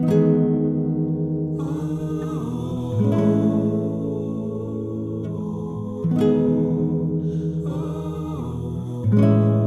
thank you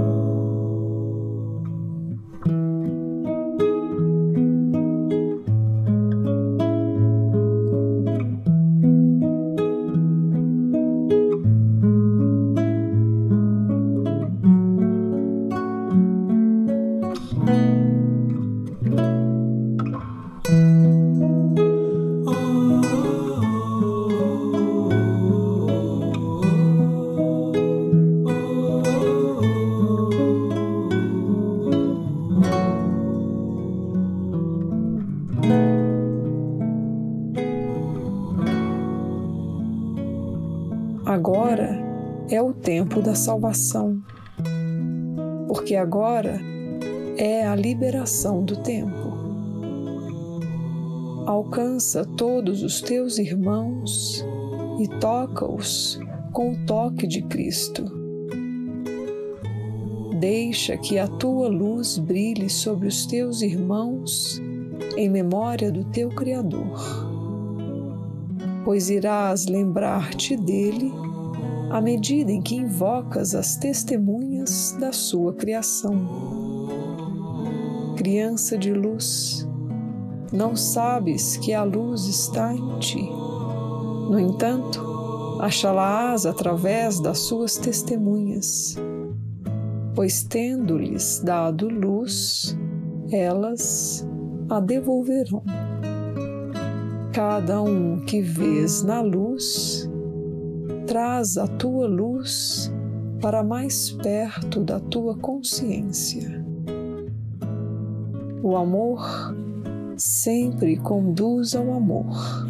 Agora é o tempo da salvação, porque agora é a liberação do tempo. Alcança todos os teus irmãos e toca-os com o toque de Cristo. Deixa que a tua luz brilhe sobre os teus irmãos em memória do teu Criador pois irás lembrar-te dele à medida em que invocas as testemunhas da sua criação. Criança de luz, não sabes que a luz está em ti. No entanto, achá-la-ás através das suas testemunhas, pois tendo-lhes dado luz, elas a devolverão cada um que vês na luz, traz a tua luz para mais perto da tua consciência. O amor sempre conduz ao amor.